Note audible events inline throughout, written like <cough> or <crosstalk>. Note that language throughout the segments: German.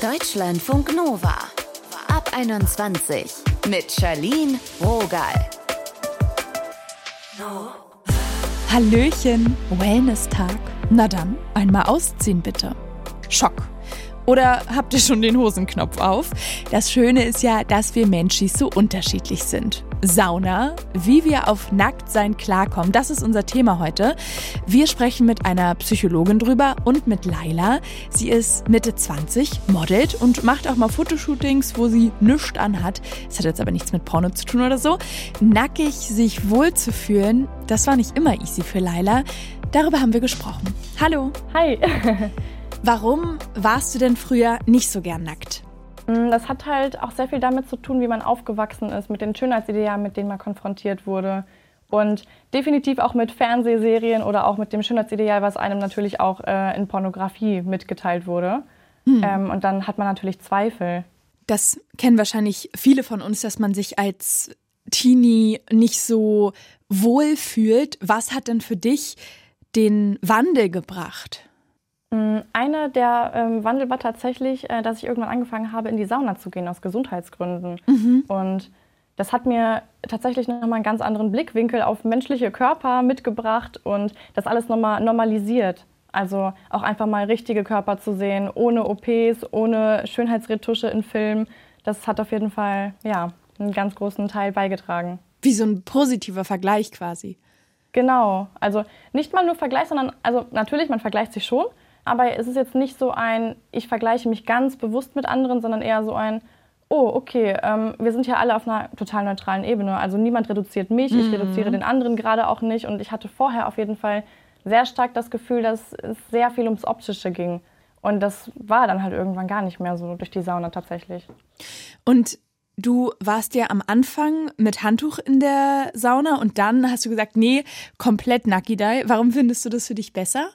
Deutschlandfunk Nova. Ab 21 mit Charlene Rogal. Hallöchen, Wellness-Tag. Na dann, einmal ausziehen bitte. Schock. Oder habt ihr schon den Hosenknopf auf? Das Schöne ist ja, dass wir Menschis so unterschiedlich sind. Sauna, wie wir auf Nacktsein klarkommen, das ist unser Thema heute. Wir sprechen mit einer Psychologin drüber und mit Laila. Sie ist Mitte 20, modelt und macht auch mal Fotoshootings, wo sie nichts anhat. Das hat jetzt aber nichts mit Porno zu tun oder so. Nackig sich wohlzufühlen, das war nicht immer easy für Laila. Darüber haben wir gesprochen. Hallo. Hi. <laughs> Warum warst du denn früher nicht so gern nackt? Mm, das hat halt auch sehr viel damit zu tun, wie man aufgewachsen ist, mit den Schönheitsidealen, mit denen man konfrontiert wurde. Und definitiv auch mit Fernsehserien oder auch mit dem Schönheitsideal, was einem natürlich auch äh, in Pornografie mitgeteilt wurde. Hm. Ähm, und dann hat man natürlich Zweifel. Das kennen wahrscheinlich viele von uns, dass man sich als Teenie nicht so wohl fühlt. Was hat denn für dich den Wandel gebracht? Mm, einer der ähm, Wandel war tatsächlich, äh, dass ich irgendwann angefangen habe, in die Sauna zu gehen aus Gesundheitsgründen. Mhm. Und das hat mir tatsächlich nochmal einen ganz anderen Blickwinkel auf menschliche Körper mitgebracht und das alles nochmal normalisiert. Also auch einfach mal richtige Körper zu sehen, ohne OPs, ohne Schönheitsretusche in Filmen. Das hat auf jeden Fall ja, einen ganz großen Teil beigetragen. Wie so ein positiver Vergleich quasi. Genau. Also nicht mal nur Vergleich, sondern also natürlich, man vergleicht sich schon, aber es ist jetzt nicht so ein, ich vergleiche mich ganz bewusst mit anderen, sondern eher so ein, oh, okay, ähm, wir sind ja alle auf einer total neutralen Ebene. Also niemand reduziert mich, mhm. ich reduziere den anderen gerade auch nicht. Und ich hatte vorher auf jeden Fall sehr stark das Gefühl, dass es sehr viel ums Optische ging. Und das war dann halt irgendwann gar nicht mehr so durch die Sauna tatsächlich. Und du warst ja am Anfang mit Handtuch in der Sauna und dann hast du gesagt, nee, komplett Nakidai. Warum findest du das für dich besser?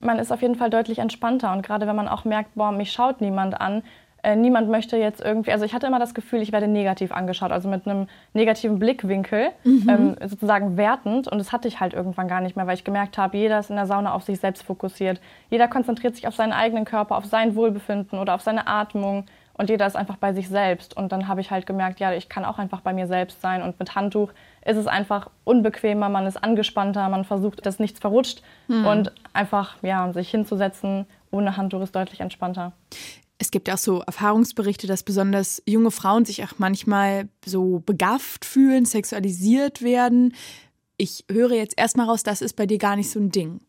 Man ist auf jeden Fall deutlich entspannter. Und gerade wenn man auch merkt, boah, mich schaut niemand an, äh, niemand möchte jetzt irgendwie, also ich hatte immer das Gefühl, ich werde negativ angeschaut, also mit einem negativen Blickwinkel, mhm. ähm, sozusagen wertend. Und das hatte ich halt irgendwann gar nicht mehr, weil ich gemerkt habe, jeder ist in der Sauna auf sich selbst fokussiert. Jeder konzentriert sich auf seinen eigenen Körper, auf sein Wohlbefinden oder auf seine Atmung. Und jeder ist einfach bei sich selbst. Und dann habe ich halt gemerkt, ja, ich kann auch einfach bei mir selbst sein. Und mit Handtuch ist es einfach unbequemer, man ist angespannter, man versucht, dass nichts verrutscht. Mhm. Und einfach, ja, sich hinzusetzen ohne Handtuch ist deutlich entspannter. Es gibt auch so Erfahrungsberichte, dass besonders junge Frauen sich auch manchmal so begafft fühlen, sexualisiert werden. Ich höre jetzt erstmal raus, das ist bei dir gar nicht so ein Ding.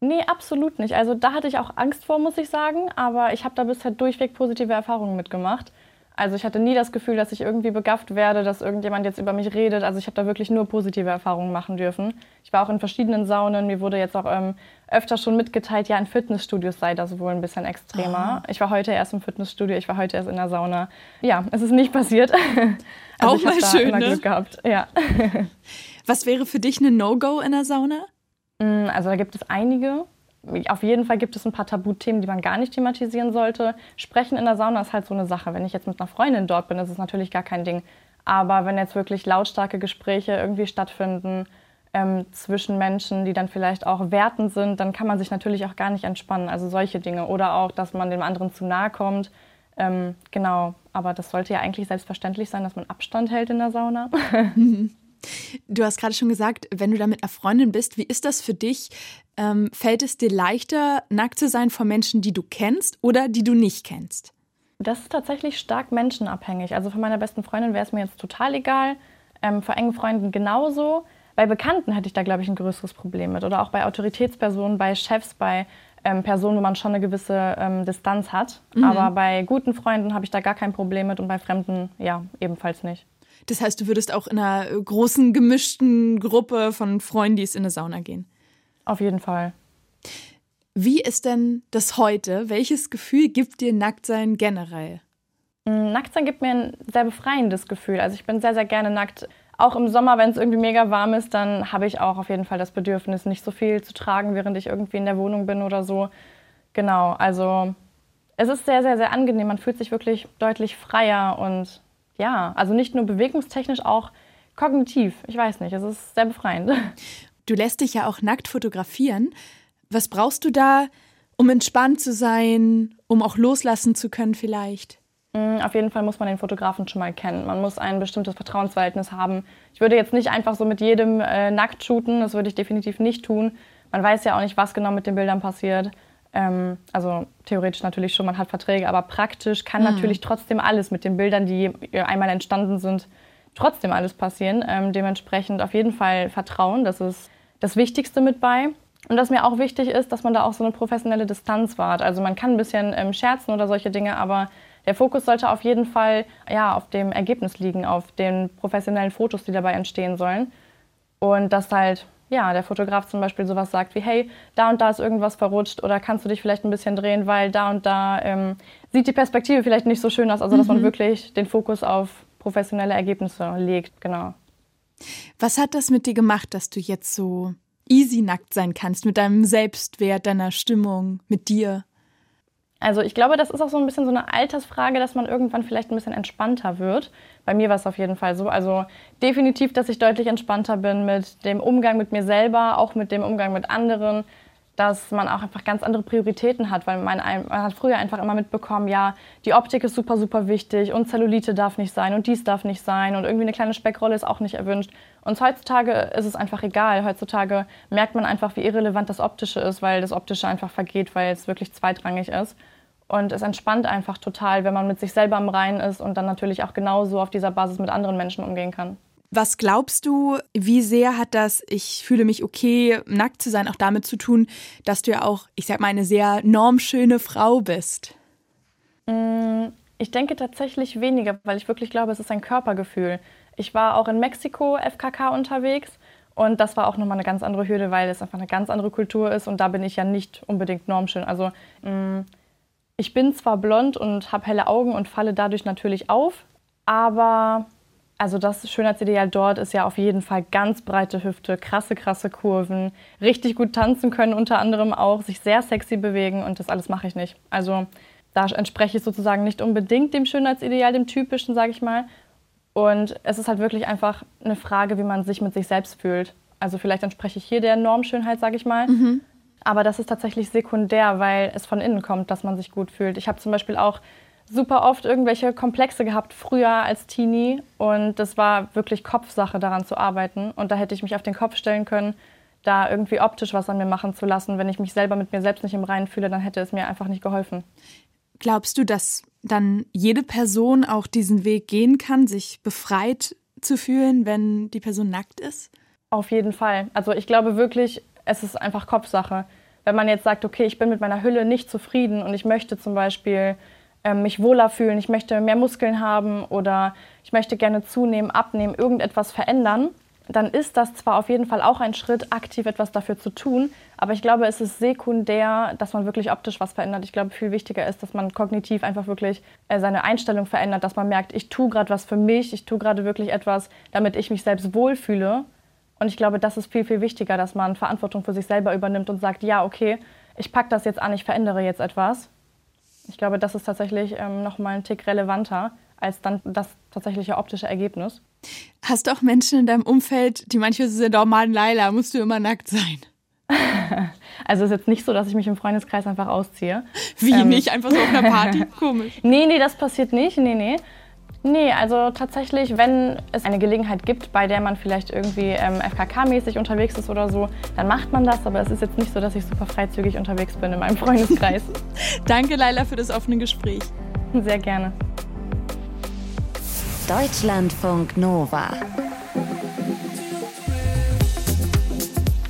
Nee, absolut nicht. Also da hatte ich auch Angst vor, muss ich sagen. Aber ich habe da bisher durchweg positive Erfahrungen mitgemacht. Also ich hatte nie das Gefühl, dass ich irgendwie begafft werde, dass irgendjemand jetzt über mich redet. Also ich habe da wirklich nur positive Erfahrungen machen dürfen. Ich war auch in verschiedenen Saunen. Mir wurde jetzt auch ähm, öfter schon mitgeteilt, ja, in Fitnessstudios sei das wohl ein bisschen extremer. Oh. Ich war heute erst im Fitnessstudio, ich war heute erst in der Sauna. Ja, es ist nicht passiert. <laughs> also auch mal schön, immer ne? Glück gehabt. Ja. Was wäre für dich eine No-Go in der Sauna? Mm, also da gibt es einige. Auf jeden Fall gibt es ein paar Tabuthemen, die man gar nicht thematisieren sollte. Sprechen in der Sauna ist halt so eine Sache. Wenn ich jetzt mit einer Freundin dort bin, ist es natürlich gar kein Ding. Aber wenn jetzt wirklich lautstarke Gespräche irgendwie stattfinden ähm, zwischen Menschen, die dann vielleicht auch wertend sind, dann kann man sich natürlich auch gar nicht entspannen. Also solche Dinge. Oder auch, dass man dem anderen zu nahe kommt. Ähm, genau, aber das sollte ja eigentlich selbstverständlich sein, dass man Abstand hält in der Sauna. <laughs> <laughs> Du hast gerade schon gesagt, wenn du da mit einer Freundin bist, wie ist das für dich? Ähm, fällt es dir leichter, nackt zu sein vor Menschen, die du kennst oder die du nicht kennst? Das ist tatsächlich stark menschenabhängig. Also von meiner besten Freundin wäre es mir jetzt total egal. Ähm, vor engen Freunden genauso. Bei Bekannten hätte ich da, glaube ich, ein größeres Problem mit. Oder auch bei Autoritätspersonen, bei Chefs, bei ähm, Personen, wo man schon eine gewisse ähm, Distanz hat. Mhm. Aber bei guten Freunden habe ich da gar kein Problem mit und bei Fremden ja ebenfalls nicht. Das heißt, du würdest auch in einer großen, gemischten Gruppe von Freundis in eine Sauna gehen? Auf jeden Fall. Wie ist denn das heute? Welches Gefühl gibt dir Nacktsein generell? Mm, Nacktsein gibt mir ein sehr befreiendes Gefühl. Also ich bin sehr, sehr gerne nackt. Auch im Sommer, wenn es irgendwie mega warm ist, dann habe ich auch auf jeden Fall das Bedürfnis, nicht so viel zu tragen, während ich irgendwie in der Wohnung bin oder so. Genau, also es ist sehr, sehr, sehr angenehm. Man fühlt sich wirklich deutlich freier und ja, also nicht nur bewegungstechnisch, auch kognitiv. Ich weiß nicht, es ist sehr befreiend. Du lässt dich ja auch nackt fotografieren. Was brauchst du da, Um entspannt zu sein, um auch loslassen zu können vielleicht? Mm, auf jeden Fall muss man den Fotografen schon mal kennen. Man muss ein bestimmtes Vertrauensverhältnis haben. Ich würde jetzt nicht einfach so mit jedem äh, nackt shooten, das würde ich definitiv nicht tun. Man weiß ja auch nicht, was genau mit den Bildern passiert. Ähm, also theoretisch natürlich schon, man hat Verträge, aber praktisch kann mhm. natürlich trotzdem alles mit den Bildern, die einmal entstanden sind, trotzdem alles passieren. Ähm, dementsprechend auf jeden Fall Vertrauen, das ist das Wichtigste mit bei. Und was mir auch wichtig ist, dass man da auch so eine professionelle Distanz wahrt. Also man kann ein bisschen ähm, scherzen oder solche Dinge, aber der Fokus sollte auf jeden Fall ja, auf dem Ergebnis liegen, auf den professionellen Fotos, die dabei entstehen sollen. Und dass halt ja, der Fotograf zum Beispiel sowas sagt wie, hey, da und da ist irgendwas verrutscht oder kannst du dich vielleicht ein bisschen drehen, weil da und da ähm, sieht die Perspektive vielleicht nicht so schön aus. Also, dass mhm. man wirklich den Fokus auf professionelle Ergebnisse legt, genau. Was hat das mit dir gemacht, dass du jetzt so easy nackt sein kannst, mit deinem Selbstwert, deiner Stimmung, mit dir? Also ich glaube, das ist auch so ein bisschen so eine Altersfrage, dass man irgendwann vielleicht ein bisschen entspannter wird. Bei mir war es auf jeden Fall so. Also definitiv, dass ich deutlich entspannter bin mit dem Umgang mit mir selber, auch mit dem Umgang mit anderen dass man auch einfach ganz andere Prioritäten hat, weil man, man, hat früher einfach immer mitbekommen, ja, die Optik ist super, super wichtig und Zellulite darf nicht sein und dies darf nicht sein und irgendwie eine kleine Speckrolle ist auch nicht erwünscht. Und heutzutage ist es einfach egal. Heutzutage merkt man einfach, wie irrelevant das Optische ist, weil das Optische einfach vergeht, weil es wirklich zweitrangig ist. Und es entspannt einfach total, wenn man mit sich selber im Reinen ist und dann natürlich auch genauso auf dieser Basis mit anderen Menschen umgehen kann. Was glaubst du, wie sehr hat das, ich fühle mich okay, nackt zu sein, auch damit zu tun, dass du ja auch, ich sag mal, eine sehr normschöne Frau bist? Mm, ich denke tatsächlich weniger, weil ich wirklich glaube, es ist ein Körpergefühl. Ich war auch in Mexiko FKK unterwegs und das war auch nochmal eine ganz andere Hürde, weil es einfach eine ganz andere Kultur ist und da bin ich ja nicht unbedingt normschön. Also mm, ich bin zwar blond und habe helle Augen und falle dadurch natürlich auf, aber also das Schönheitsideal dort ist ja auf jeden Fall ganz breite Hüfte, krasse, krasse Kurven, richtig gut tanzen können unter anderem auch, sich sehr sexy bewegen und das alles mache ich nicht. Also da entspreche ich sozusagen nicht unbedingt dem Schönheitsideal, dem typischen, sage ich mal. Und es ist halt wirklich einfach eine Frage, wie man sich mit sich selbst fühlt. Also vielleicht entspreche ich hier der Normschönheit, sage ich mal. Mhm. Aber das ist tatsächlich sekundär, weil es von innen kommt, dass man sich gut fühlt. Ich habe zum Beispiel auch super oft irgendwelche Komplexe gehabt, früher als Teenie. Und das war wirklich Kopfsache, daran zu arbeiten. Und da hätte ich mich auf den Kopf stellen können, da irgendwie optisch was an mir machen zu lassen. Wenn ich mich selber mit mir selbst nicht im Reinen fühle, dann hätte es mir einfach nicht geholfen. Glaubst du, dass dann jede Person auch diesen Weg gehen kann, sich befreit zu fühlen, wenn die Person nackt ist? Auf jeden Fall. Also ich glaube wirklich, es ist einfach Kopfsache. Wenn man jetzt sagt, okay, ich bin mit meiner Hülle nicht zufrieden und ich möchte zum Beispiel ähm, mich wohler fühlen, ich möchte mehr Muskeln haben oder ich möchte gerne zunehmen, abnehmen, irgendetwas verändern, dann ist das zwar auf jeden Fall auch ein Schritt, aktiv etwas dafür zu tun, aber ich glaube, es ist sekundär, dass man wirklich optisch was verändert. Ich glaube, viel wichtiger ist, dass man kognitiv einfach wirklich äh, seine Einstellung verändert, dass man merkt, ich tue gerade was für mich, ich tue gerade wirklich etwas, damit ich mich selbst wohlfühle. Und ich glaube, das ist viel, viel wichtiger, dass man Verantwortung für sich selber übernimmt und sagt, ja, okay, ich packe das jetzt an, ich verändere jetzt etwas. Ich glaube, das ist tatsächlich ähm, noch mal ein Tick relevanter als dann das tatsächliche optische Ergebnis. Hast du auch Menschen in deinem Umfeld, die manchmal so sind, oh Mann, Laila, musst du immer nackt sein? <laughs> also es ist jetzt nicht so, dass ich mich im Freundeskreis einfach ausziehe. Wie ähm, nicht? Einfach so auf einer Party? <laughs> Komisch. nee, nee, das passiert nicht. Nee, nee. Nee, also tatsächlich, wenn es eine Gelegenheit gibt, bei der man vielleicht irgendwie ähm, FKK-mäßig unterwegs ist oder so, dann macht man das. Aber es ist jetzt nicht so, dass ich super freizügig unterwegs bin in meinem <laughs> Freundeskreis. Danke, Laila, für das offene Gespräch. Sehr gerne. Deutschlandfunk Nova.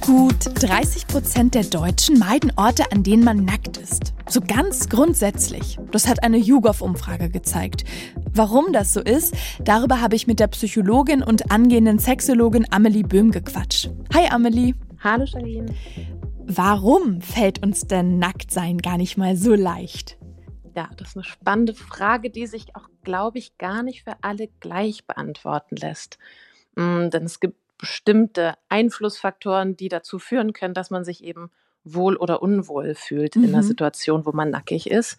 Gut 30 Prozent der Deutschen meiden Orte, an denen man nackt ist. So ganz grundsätzlich. Das hat eine YouGov-Umfrage gezeigt. Warum das so ist, darüber habe ich mit der Psychologin und angehenden Sexologin Amelie Böhm gequatscht. Hi Amelie. Hallo Charlene. Warum fällt uns denn Nacktsein gar nicht mal so leicht? Ja, das ist eine spannende Frage, die sich auch, glaube ich, gar nicht für alle gleich beantworten lässt. Mm, denn es gibt bestimmte Einflussfaktoren, die dazu führen können, dass man sich eben wohl oder unwohl fühlt mhm. in einer mhm. Situation, wo man nackig ist.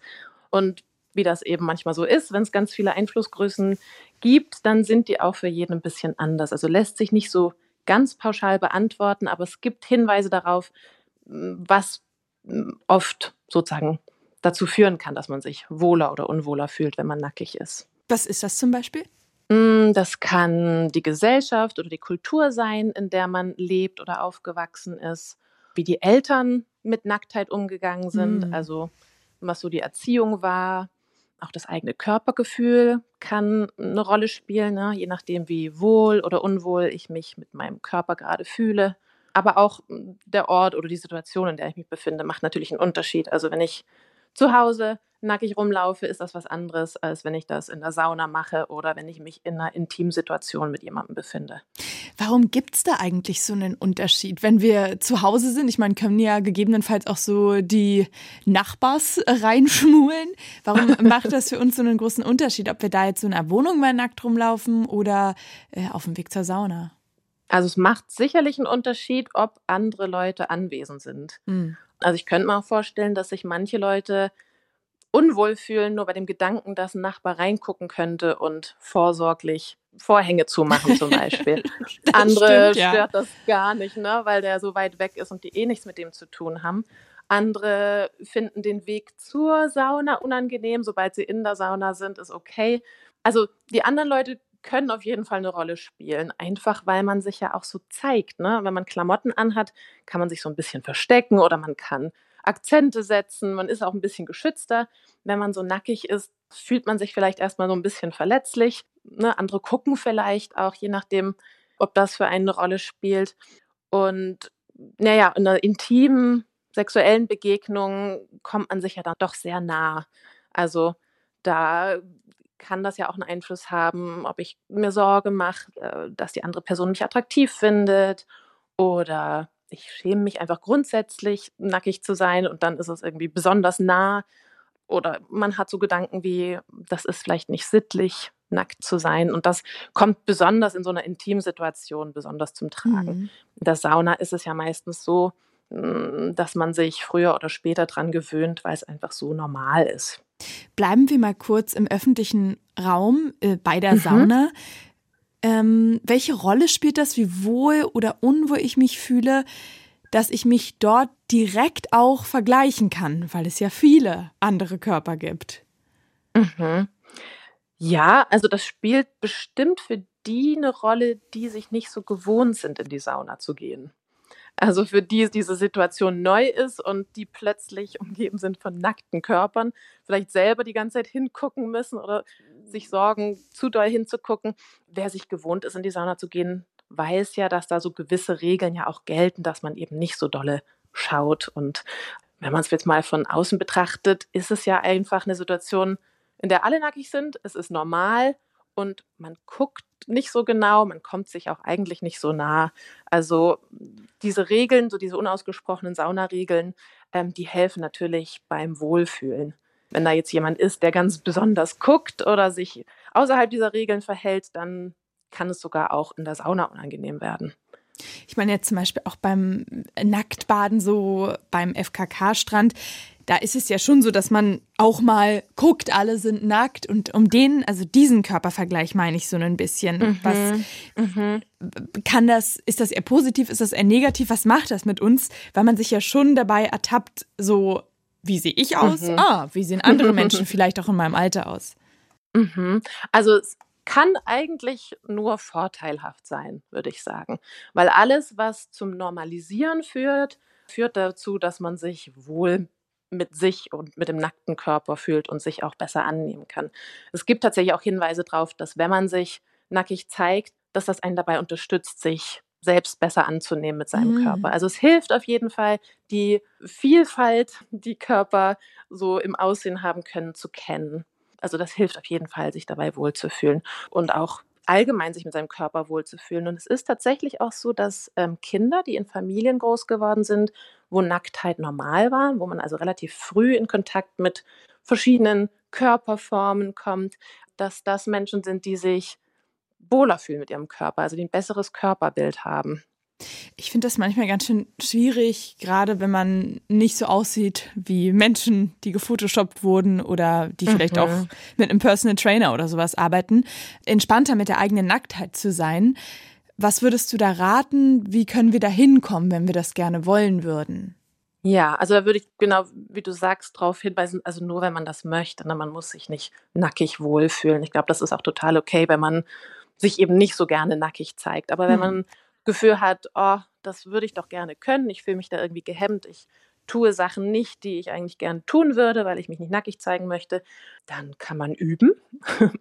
Und wie das eben manchmal so ist, wenn es ganz viele Einflussgrößen gibt, dann sind die auch für jeden ein bisschen anders. Also lässt sich nicht so ganz pauschal beantworten, aber es gibt Hinweise darauf, was oft sozusagen dazu führen kann, dass man sich wohler oder unwohler fühlt, wenn man nackig ist. Was ist das zum Beispiel? Hm, das kann die Gesellschaft oder die Kultur sein, in der man lebt oder aufgewachsen ist, wie die Eltern mit Nacktheit umgegangen sind, mhm. also was so die Erziehung war. Auch das eigene Körpergefühl kann eine Rolle spielen, ne? je nachdem, wie wohl oder unwohl ich mich mit meinem Körper gerade fühle. Aber auch hm, der Ort oder die Situation, in der ich mich befinde, macht natürlich einen Unterschied. Also wenn ich zu Hause nackig rumlaufe, ist das was anderes, als wenn ich das in der Sauna mache oder wenn ich mich in einer Intimsituation mit jemandem befinde. Warum gibt es da eigentlich so einen Unterschied? Wenn wir zu Hause sind, ich meine, können ja gegebenenfalls auch so die Nachbars reinschmulen. Warum <laughs> macht das für uns so einen großen Unterschied, ob wir da jetzt so in einer Wohnung mal nackt rumlaufen oder äh, auf dem Weg zur Sauna? Also es macht sicherlich einen Unterschied, ob andere Leute anwesend sind. Mhm. Also ich könnte mir auch vorstellen, dass sich manche Leute unwohl fühlen, nur bei dem Gedanken, dass ein Nachbar reingucken könnte und vorsorglich Vorhänge zumachen zum Beispiel. <laughs> Andere stimmt, ja. stört das gar nicht, ne, weil der so weit weg ist und die eh nichts mit dem zu tun haben. Andere finden den Weg zur Sauna unangenehm, sobald sie in der Sauna sind, ist okay. Also die anderen Leute können auf jeden Fall eine Rolle spielen, einfach weil man sich ja auch so zeigt. Ne? Wenn man Klamotten anhat, kann man sich so ein bisschen verstecken oder man kann Akzente setzen, man ist auch ein bisschen geschützter. Wenn man so nackig ist, fühlt man sich vielleicht erstmal so ein bisschen verletzlich. Ne? Andere gucken vielleicht auch, je nachdem, ob das für einen eine Rolle spielt. Und naja, in einer intimen, sexuellen Begegnung kommt man sich ja dann doch sehr nah. Also da kann das ja auch einen Einfluss haben, ob ich mir Sorge mache, äh, dass die andere Person mich attraktiv findet oder ich schäme mich einfach grundsätzlich, nackig zu sein und dann ist es irgendwie besonders nah. Oder man hat so Gedanken wie, das ist vielleicht nicht sittlich, nackt zu sein. Und das kommt besonders in so einer Intimsituation besonders zum Tragen. Mhm. In der Sauna ist es ja meistens so, hm, dass man sich früher oder später dran gewöhnt, weil es einfach so normal ist. Bleiben wir mal kurz im öffentlichen Raum äh, bei der mhm. Sauna. Ähm, welche Rolle spielt das, wie wohl oder unwohl ich mich fühle, dass ich mich dort direkt auch vergleichen kann, weil es ja viele andere Körper gibt? Mhm. Ja, also das spielt bestimmt für die eine Rolle, die sich nicht so gewohnt sind, in die Sauna zu gehen. Also für die diese Situation neu ist und die plötzlich umgeben sind von nackten Körpern, vielleicht selber die ganze Zeit hingucken müssen oder sich sorgen, zu doll hinzugucken. Wer sich gewohnt ist, in die Sauna zu gehen, weiß ja, dass da so gewisse Regeln ja auch gelten, dass man eben nicht so dolle schaut. Und wenn man es jetzt mal von außen betrachtet, ist es ja einfach eine Situation, in der alle nackig sind. Es ist normal und man guckt nicht so genau, man kommt sich auch eigentlich nicht so nah. Also diese Regeln, so diese unausgesprochenen Saunaregeln, ähm, die helfen natürlich beim Wohlfühlen. Wenn da jetzt jemand ist, der ganz besonders guckt oder sich außerhalb dieser Regeln verhält, dann kann es sogar auch in der Sauna unangenehm werden. Ich meine jetzt zum Beispiel auch beim Nacktbaden, so beim FKK-Strand, da ist es ja schon so, dass man auch mal guckt, alle sind nackt und um den, also diesen Körpervergleich meine ich so ein bisschen. Mhm. Was mhm. kann das, ist das eher positiv, ist das eher negativ? Was macht das mit uns? Weil man sich ja schon dabei ertappt, so, wie sehe ich aus? Mhm. Ah, wie sehen andere <laughs> Menschen vielleicht auch in meinem Alter aus? Mhm. Also es kann eigentlich nur vorteilhaft sein, würde ich sagen. Weil alles, was zum Normalisieren führt, führt dazu, dass man sich wohl mit sich und mit dem nackten Körper fühlt und sich auch besser annehmen kann. Es gibt tatsächlich auch Hinweise darauf, dass wenn man sich nackig zeigt, dass das einen dabei unterstützt, sich selbst besser anzunehmen mit seinem mhm. Körper. Also es hilft auf jeden Fall, die Vielfalt, die Körper so im Aussehen haben können, zu kennen. Also das hilft auf jeden Fall, sich dabei wohlzufühlen und auch allgemein sich mit seinem Körper wohlzufühlen. Und es ist tatsächlich auch so, dass ähm, Kinder, die in Familien groß geworden sind, wo Nacktheit normal war, wo man also relativ früh in Kontakt mit verschiedenen Körperformen kommt, dass das Menschen sind, die sich wohler fühlen mit ihrem Körper, also die ein besseres Körperbild haben. Ich finde das manchmal ganz schön schwierig, gerade wenn man nicht so aussieht wie Menschen, die gefotoshoppt wurden oder die vielleicht mhm. auch mit einem Personal Trainer oder sowas arbeiten, entspannter mit der eigenen Nacktheit zu sein. Was würdest du da raten? Wie können wir da hinkommen, wenn wir das gerne wollen würden? Ja, also da würde ich genau, wie du sagst, darauf hinweisen, also nur wenn man das möchte. Ne? Man muss sich nicht nackig wohlfühlen. Ich glaube, das ist auch total okay, wenn man sich eben nicht so gerne nackig zeigt. Aber wenn mhm. man Gefühl hat, oh, das würde ich doch gerne können, ich fühle mich da irgendwie gehemmt, ich tue Sachen nicht, die ich eigentlich gerne tun würde, weil ich mich nicht nackig zeigen möchte, dann kann man üben. <laughs>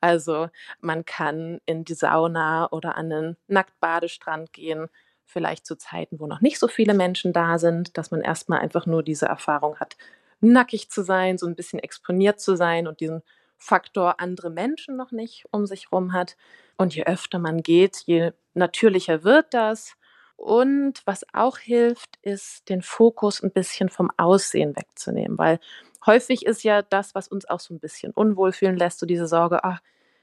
also man kann in die Sauna oder an einen Nacktbadestrand gehen, vielleicht zu Zeiten, wo noch nicht so viele Menschen da sind, dass man erstmal einfach nur diese Erfahrung hat, nackig zu sein, so ein bisschen exponiert zu sein und diesen Faktor andere Menschen noch nicht um sich rum hat. Und je öfter man geht, je natürlicher wird das. Und was auch hilft, ist den Fokus ein bisschen vom Aussehen wegzunehmen, weil häufig ist ja das, was uns auch so ein bisschen unwohl fühlen lässt, so diese Sorge, ach,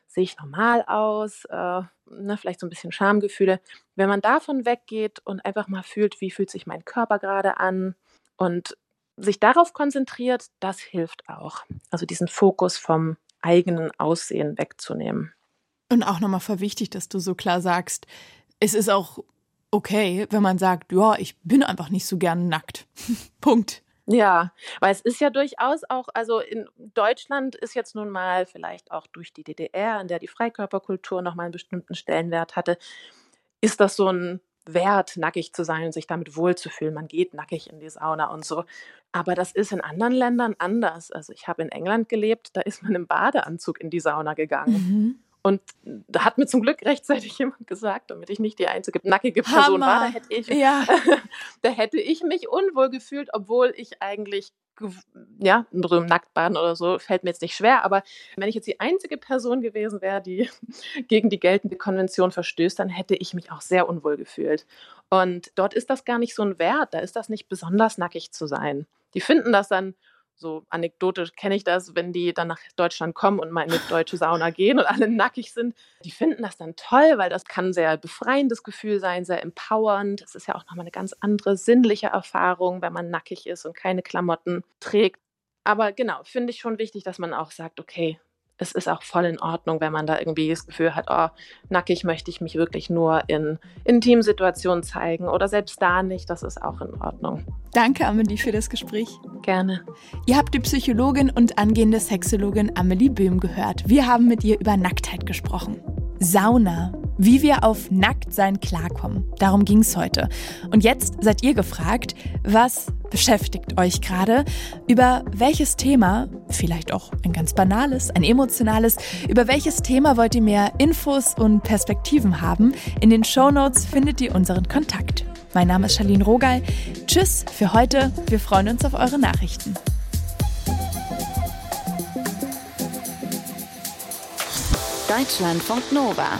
sehe ich normal aus, äh, ne, vielleicht so ein bisschen Schamgefühle. Wenn man davon weggeht und einfach mal fühlt, wie fühlt sich mein Körper gerade an und sich darauf konzentriert, das hilft auch. Also diesen Fokus vom eigenen Aussehen wegzunehmen. Und auch nochmal voll wichtig, dass du so klar sagst, es ist auch okay, wenn man sagt, ja, ich bin einfach nicht so gern nackt. <laughs> Punkt. Ja, weil es ist ja durchaus auch, also in Deutschland ist jetzt nun mal vielleicht auch durch die DDR, in der die Freikörperkultur nochmal einen bestimmten Stellenwert hatte, ist das so ein Wert, nackig zu sein und sich damit wohlzufühlen. Man geht nackig in die Sauna und so. Aber das ist in anderen Ländern anders. Also ich habe in England gelebt, da ist man im Badeanzug in die Sauna gegangen. Mhm. Und da hat mir zum Glück rechtzeitig <laughs> jemand gesagt, damit ich nicht die einzige nackige Person Hammer. war, da hätte, ich, ja. <laughs> da hätte ich mich unwohl gefühlt, obwohl ich eigentlich ja, drüben nackt baden oder so, fällt mir jetzt nicht schwer, aber wenn ich jetzt die einzige Person gewesen wäre, die <laughs> gegen die geltende Konvention verstößt, dann hätte ich mich auch sehr unwohl gefühlt. Und dort ist das gar nicht so ein Wert, da ist das nicht besonders nackig zu sein. Die finden das dann so anekdotisch kenne ich das, wenn die dann nach Deutschland kommen und mal in eine deutsche Sauna gehen und alle nackig sind. Die finden das dann toll, weil das kann ein sehr befreiendes Gefühl sein, sehr empowernd. Das ist ja auch nochmal eine ganz andere sinnliche Erfahrung, wenn man nackig ist und keine Klamotten trägt. Aber genau, finde ich schon wichtig, dass man auch sagt, okay, es ist auch voll in Ordnung, wenn man da irgendwie das Gefühl hat, oh, nackig möchte ich mich wirklich nur in Intimsituationen zeigen oder selbst da nicht, das ist auch in Ordnung. Danke, Amelie, für das Gespräch. Gerne. Ihr habt die Psychologin und angehende Sexologin Amelie Böhm gehört. Wir haben mit ihr über Nacktheit gesprochen. Sauna. Wie wir auf Nacktsein klarkommen. Darum ging es heute. Und jetzt seid ihr gefragt, was beschäftigt euch gerade? Über welches Thema, vielleicht auch ein ganz banales, ein emotionales, über welches Thema wollt ihr mehr Infos und Perspektiven haben? In den Show Notes findet ihr unseren Kontakt. Mein Name ist Charlene Rogal. Tschüss für heute. Wir freuen uns auf eure Nachrichten. Deutschlandfunk Nova